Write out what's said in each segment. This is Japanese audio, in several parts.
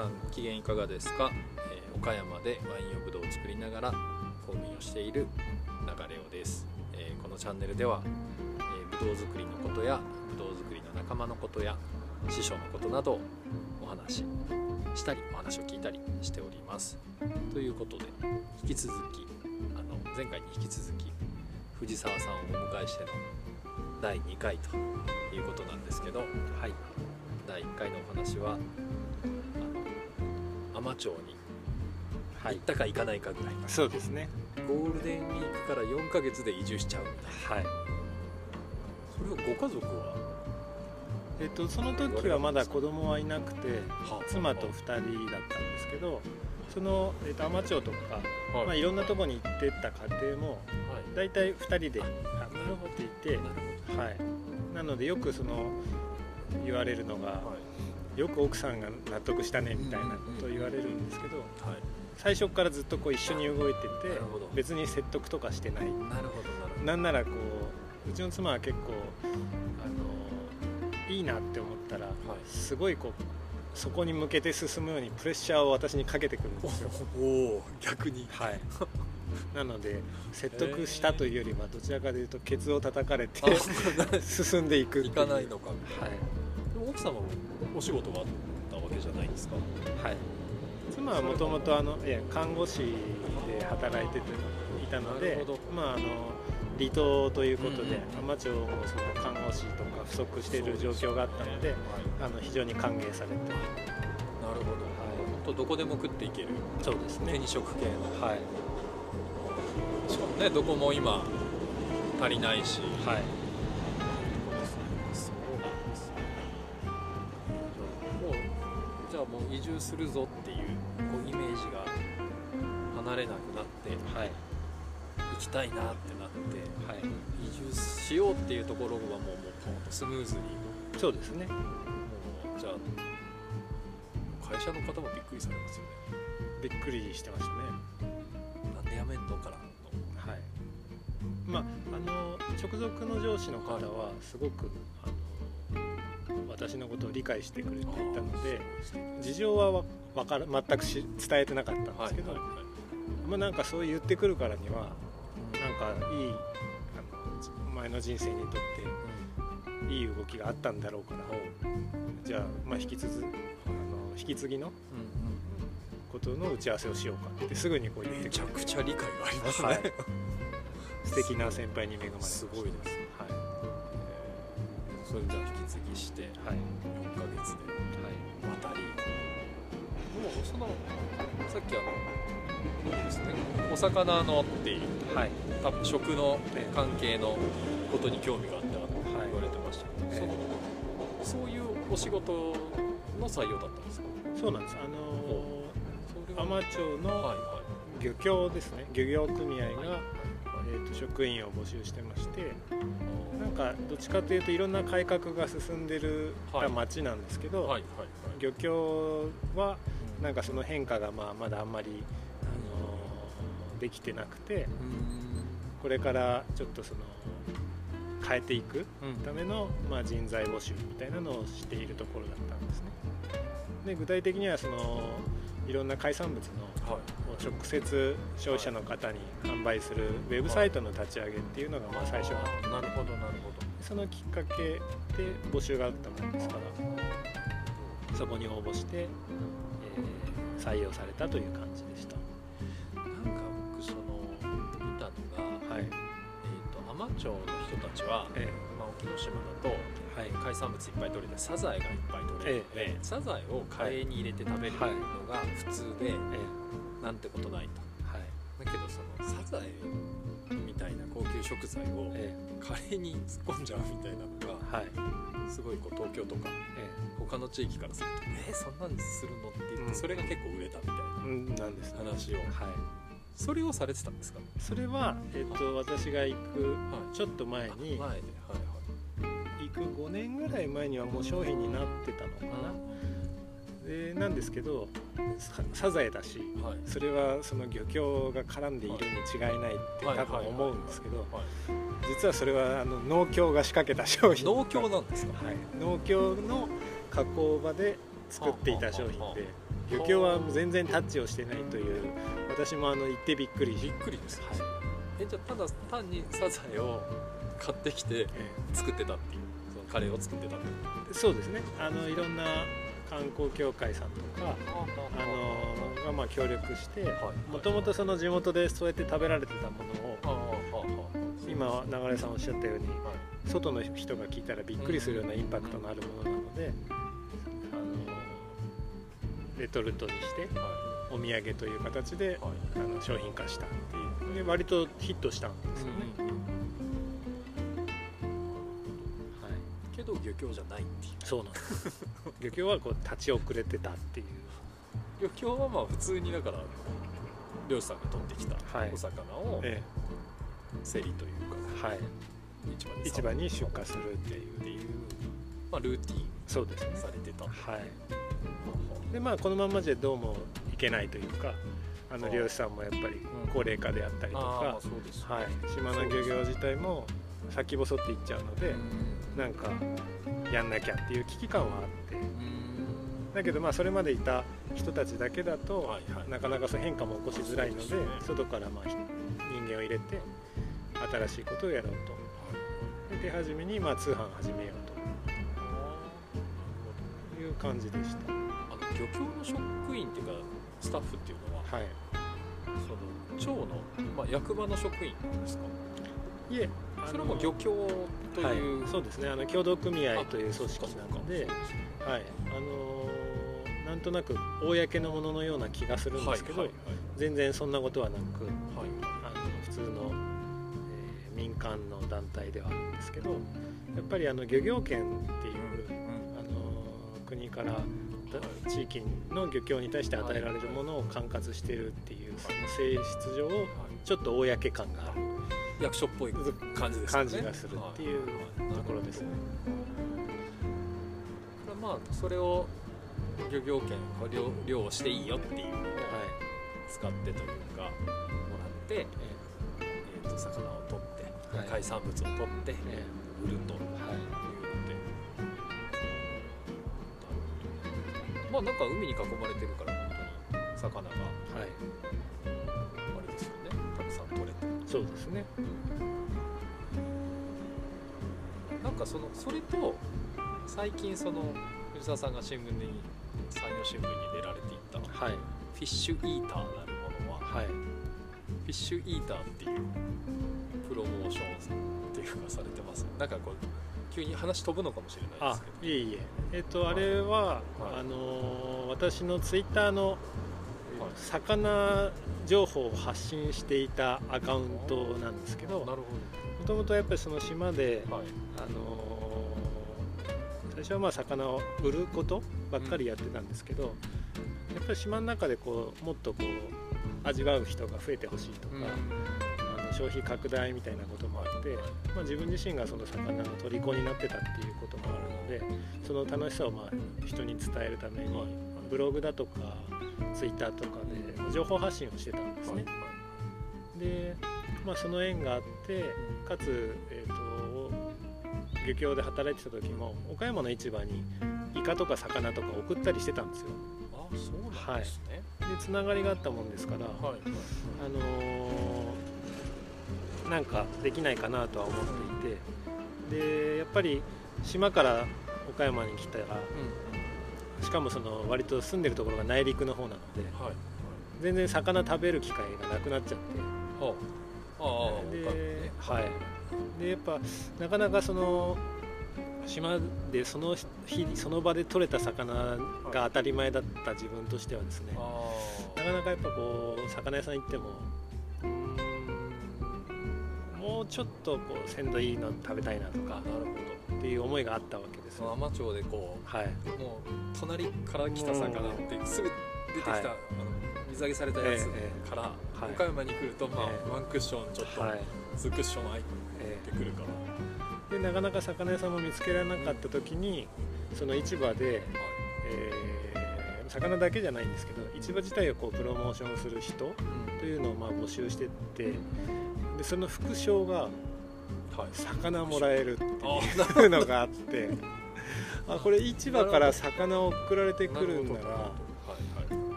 さんご機嫌いかがですか、えー岡山でワイン用ぶどうを作りながら公民をしている流れをです、えーこのチャンネルでは、えーぶどう作りのことやぶどう作りの仲間のことや師匠のことなどお話ししたりお話を聞いたりしております。ということで引き続きあの前回に引き続き藤沢さんをお迎えしての第2回ということなんですけど、はい、第1回のお話はあの海士町にはい。行ったか行かないかぐらい、そうですね。ゴールデンウィークから4ヶ月で移住しちゃうみたいな。はい。それをご家族は？えっとその時はまだ子供はいなくては妻と2人だったんですけどその、えっと海士町とか、はい。まあ、いろんなとこに行ってった家庭もはい。大体2人でなるほっていて、はい、なのでよくその言われるのが、どはいよく奥さんが納得したねみたいなことを言われるんですけどはい。最初からずっとこう一緒に動いてて別に説得とかしてない。なるほどなるほどなんならこううちの妻は結構あのいいなって思ったらはい。すごいこうそこに向けて進むようにプレッシャーを私にかけてくるんですよ。おお逆に。はい。なので説得したというよりはどちらかというとケツを叩かれてあ 進んでいくいかないのかみたいな。はい奥様もお仕事があったわけじゃないですか。はい、妻はもともと看護師で働いてていたのでなるほど。まああの離島ということで、うんうん海士町もその看護師とか不足している状況があったのではい。あの非常に歓迎されて、なるほど、本当どこでも食っていける。そうですね。食系の。はい。しかもねどこも今足りないし。はいするぞっていうこうイメージが離れなくなってはい。行きたいなってなってはい。移住しようっていうところはもうもうポンとスムーズに。そうですね。もうじゃあ会社の方もびっくりされますよね。びっくりしてましたね。なんで辞めんのからのはい。まああの直属の上司の方はすごくあの私のことを理解してくれていたので事情はわわから全くし伝えてなかったんですけど、はいはいはい。まあ、なんかそう言ってくるからにはなんかいいあの前の人生にとっていい動きがあったんだろうからじゃあ,、まあ引き続あの引き継ぎのうんことの打ち合わせをしようかってすぐにこう言ってくれて。ちゃくちゃ理解がありますね、はい。素敵な先輩に恵まれました。すごいですはいそれじゃあ引き継ぎしてはい。4ヶ月で渡り。もうそのさっきあのですねお魚のっていうはい。はい多分食のええ関係のことに興味があったとはい言われてましたけど、ええそのそういうお仕事の採用だったんですか？そうなんです。あのそれは。海士町のはいはい。漁協ですね。漁業組合が、えー、と職員を募集してましてなんかどっちかというといろんな改革が進んでるはい。町なんですけど、はいはいはい。漁協はなんかその変化がまあまだあんまり、あのーできてなくてうん。これからちょっとその変えていくうん。ための、まあ、人材募集みたいなのをしているところだったんですね。で具体的にはそのいろんな海産物のはい。を直接消費者の方に販売するウェブサイトの立ち上げっていうのがまあ最初なるほどなるほど。そのきっかけで募集があったものですから。そこに応募して、えー採用されたという感じでした。なんか僕その見たのが、はい、えー、と海士町の人たちは、えまあ、沖ノ島だとーはい。海産物いっぱい取れてサザエがいっぱい取れるので、ええ。サザエをカレーに入れて食べるのが普通で、えなんてことないと。ーはい。だけどそのサザエみたいな高級食材をえカレーに突っ込んじゃうみたいなのがーはい。すごいこう東京とかえ他の地域からすると「えー、そんなんするの?」って言って、うん。それが結構売れたみたいなーうんなんです。ね話を。はい。それをされてたんですか？それは、えっと私が行くはい。ちょっと前に前で。はいはい。行く5年ぐらい前にはもう商品になってたのかなでなんですけどササザエだしはい。それはその漁協が絡んでいるに違いないってはい。多分思うんですけどはい。実はそれはあの農協が仕掛けた商品農協なんですか？はい、農協の加工場で作っていた商品で漁協は全然タッチをしてないという私もあの行ってびっくりびっくりですね、はい。えじゃあただ単にサザエを買ってきてえ作ってたっていうそのカレーを作ってたってそうですね。あのいろんな観光協会さんとかあのがまあ協力してはい。もともとその地元でそうやって食べられてたものを今流れさんおっしゃったように外の人が聞いたらびっくりするようなインパクトのあるものなのであのレトルトにしてはお土産という形であの商品化したっていう。で割とヒットしたんですよね、ど漁協じゃないっていう。そうなんです。漁協はこう立ち遅れてたっていう。漁協はまあ普通にだから漁師さんが取ってきたはい。お魚をえ競りというえはい、か市場に市場に出荷するっていう。っていう、まあ、ルーティそうですね。ンされてた。はい。でまあこのままじゃどうもいけないというかあの漁師さんもやっぱり高齢化であったりとかはい、島の漁業自体も先細っていっちゃうのでなんかやんなきゃっていう危機感はあって。だけどまあそれまでいた人たちだけだと、はいはい。なかなかそう変化も起こしづらいので外からまあひ人間を入れて新しいことをやろうと。で手始めにまあ通販始めようと。いう感じでした。あの漁協の職員っていうかスタッフっていうのははい。その町の、まあ、役場の職員なんですか？いえそれはもう漁協とはい。いう、そうですね。あの協同組合という組織なのであはい。あのーなんとなく公のもののような気がするんですけど、はいはい全然そんなことはなくはい。あの普通の、えー民間の団体ではあるんですけどやっぱりあの漁業権っていう、あの国からだ地域の漁協に対して与えられるものを管轄しているっていうその性質上はい。ちょっと公感がある役所っぽい感じですよね。感じがするっていうはいところですね。これまあそれを漁業権漁漁をしていいよっていうのをはい使ってというかもらって、ええ。ー、と魚を取って、はい。海産物を取ってええ。売るというので、はい。まあなんか海に囲まれてるから本当に魚が。はいそうですね。なんかそのそれと最近その藤沢さんが新聞に山陽新聞に出られていたフはい。ィッシュイーターなるものははい。フィッシュイーターっていうプロモーションっていうかされてます。なんかこう急に話飛ぶのかもしれないであすけど。いえいえ。えっとあれは、はい。あのー私のツイッターのはい魚情報を発信していたアカウントなんですけどもともとやっぱりその島で、はい。あのー最初はまあ魚を売ることばっかりやってたんですけど、やっぱり島の中でこうもっとこう味わう人が増えてほしいとか、あの消費拡大みたいなこともあって、まあ、自分自身がその魚の虜になってたっていうこともあるのでその楽しさをまあ人に伝えるために、はいブログだとかツイッターとかで情報発信をしてたんですね。で、まあ、その縁があってかつ、えー、と漁協で働いてた時も岡山の市場にイカとか魚とか送ったりしてたんですよ。あそうなんですね。でつながりがあったもんですから、はい、あのーなんかできないかなとは思っていてでやっぱり島から岡山に来たらうんしかもその割と住んでるところが内陸の方なのではい。全然魚食べる機会がなくなっちゃって。はあ。ああで,、ね。はい、でやっぱなかなかその島でその日その場で取れた魚が当たり前だった自分としてはですねあ。なかなかやっぱこう魚屋さん行ってももうちょっとこう鮮度いいの食べたいなとかあなるほっていう思いがあったわけです。よ海士町でこはい、うもう隣から来た魚ってすぐ出てきた、はいあの水揚げされたやつええから、はい。岡山に来ると、まあええ。ワンクッションちょっと、はい。ツークッション入っえてくるから、ーでなかなか魚屋さんも見つけられなかった時にその市場で、えー魚だけじゃないんですけど市場自体をこうプロモーションする人というのをまあ募集してってでその副賞がはい。魚もらえるってあいうのがあって。あこれ市場から魚送られてくるんなら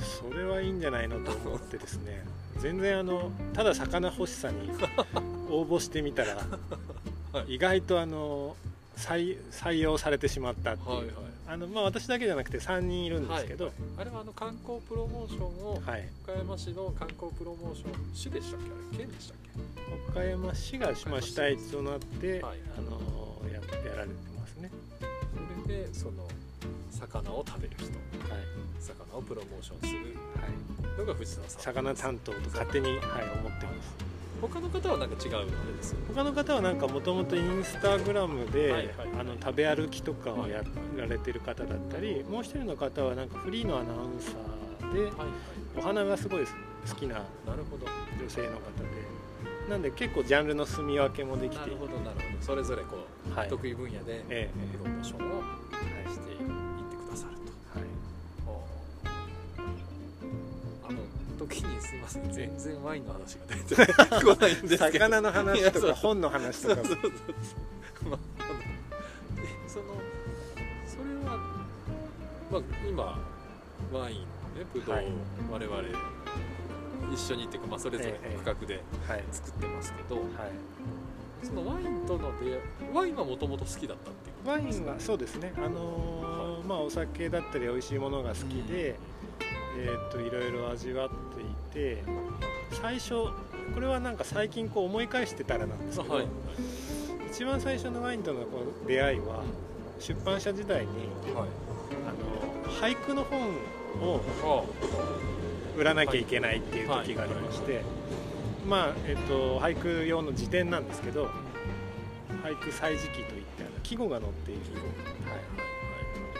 それはいいんじゃないのと思ってですね。全然あのただ魚欲しさに応募してみたら、意外とあの採採用されてしまったっていう、あのまあ、私だけじゃなくて3人いるんですけど、はいあれはあの観光プロモーションをはい。岡山市の観光プロモーション市でしたっけ？あれ県でしたっけ？岡山市がまあ主体となって、はいあのややられてますね、それでその魚を食べる人。はい。魚をプロモーションする。はい、のが藤田さん。魚担当と勝手に、はい、思ってます他の方はなんか違うあれですよね？他の方はなんかもともとインスタグラムで、はいはいあの食べ歩きとかをやられてる方だったりもう一人の方はなんかフリーのアナウンサーではいはい。お花がすごい好きななるほど。女性の方で。なんで結構ジャンルの住み分けもできて。なるほどなるほど。それぞれこう、はい。得意分野でえロモーションを時にすいません。全然ワインの話が出てこないんですけど。魚の話とか本の話とか。そうそうそう。そそのそれは、まあ、今ワインねブドウをはい。我々一緒にっていうか、まあ、それぞれええの価格ではい。作ってますけど、はい。そのワインとの出会いワインはもともと好きだったっていうワインはそうですね。あのーまあお酒だったり美味しいものが好きで、えーっといろいろ味わって最初これはなんか最近こう思い返してたらなんですけど、はい。一番最初のワインとのこう出会いは出版社時代にはい。あの俳句の本をあ。売らなきゃいけないっていう時がありまして、まあえっと俳句用の辞典なんですけど俳句歳時記といってあの季語が載っている、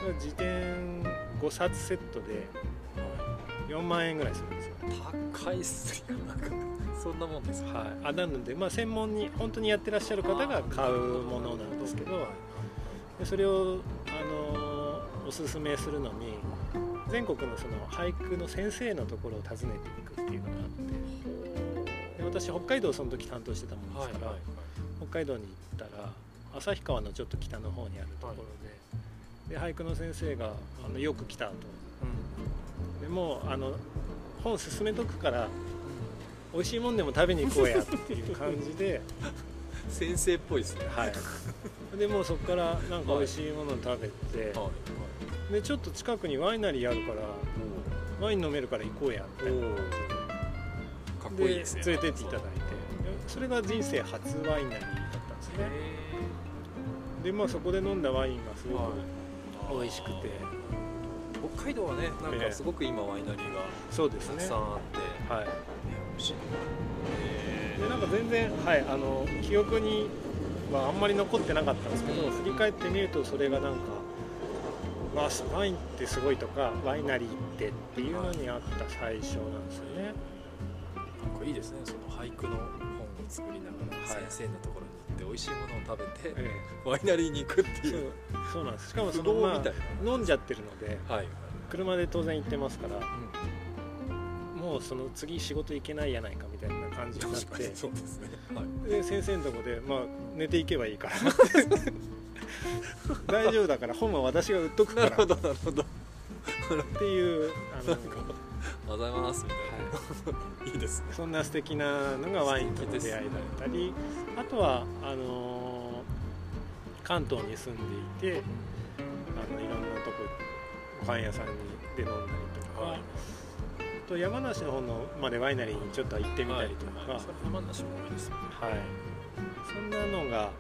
はい、辞典5冊セットで4万円ぐらいするんですよ、高いっすよなんかそんなもんです。かはい、あなので、まあ、専門に本当にやってらっしゃる方が買うものなんですけどでそれを、あのーおすすめするのに全国のその俳句の先生のところを訪ねていくっていうのがあってで私北海道をその時担当してたもんですから、北海道に行ったら旭川のちょっと北の方にあるところで,、で俳句の先生があのよく来たとでもうあの本進めとくから美味しいもんでも食べに行こうやっていう感じで、先生っぽいですね。はい、でもうそこからなんか美味しいものを食べて、はい。でちょっと近くにワイナリーあるからワイン飲めるから行こうやみたいな感かっこいいですね。連れてっていただいて。それが人生初ワイナリーだったんですね。でまあそこで飲んだワインがすごく美味しくて北海道はねなんかすごく今ワイナリーがそうですね。たくさんあって、はい。ね美味しいでなんか全然、はい、あの記憶にはあんまり残ってなかったんですけど、振り返ってみるとそれがなんか、まあ、ワインってすごいとかワイナリーってっていうのにあった最初なんですよね。かいいですね。その俳句の本を作りながらはい。先生のところに行って美味しいものを食べて、えワイナリーに行くっていう。そうなんです。しかもそ不の、ま飲んじゃってるのではい、車で当然行ってますからうん、もうその次仕事行けないやないかみたいな感じになってそうですね、はい、で先生のとこで、まあ、寝ていけばいいから。大丈夫だから本は私が売っとくから。っなるほどなるほど。ていうあのおはようございますみたいな、い、いですね。そんな素敵なのがワインとの出会いだったりあとはあのー関東に住んでいてご飯屋さんにで飲んだりとか、はい。あと山梨の方のまでワイナリーにちょっと行ってみたりとか、はい、山梨も多いですよね。はい、そんなのが、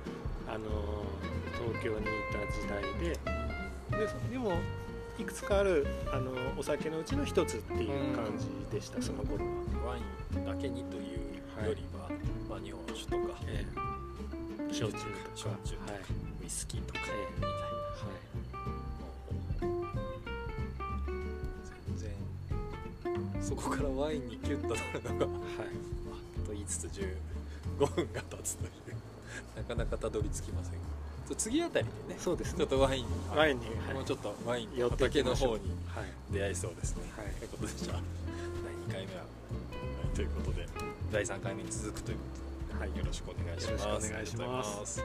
あの東京にいた時代で。でそでもいくつかある、あのお酒のうちの一つっていう感じでした、その頃は、ワインだけにというよりは、まあ、日本酒とか、ええ。焼酎とかはい。ウイスキーとか。ええそこからワインにキュッとなるのがはい。あと言いつつ15分が経つという。なかなかたどり着きません。次あたりでねそうですね。ちょっとワインワインに、はい。もうちょっとワイン寄っていき畑の方にはい。出会いそうですね、はい。ということでじゃあ第2回目は、はいということで第3回目に続くということで、はい。よろしくお願いします。よろしくお願いします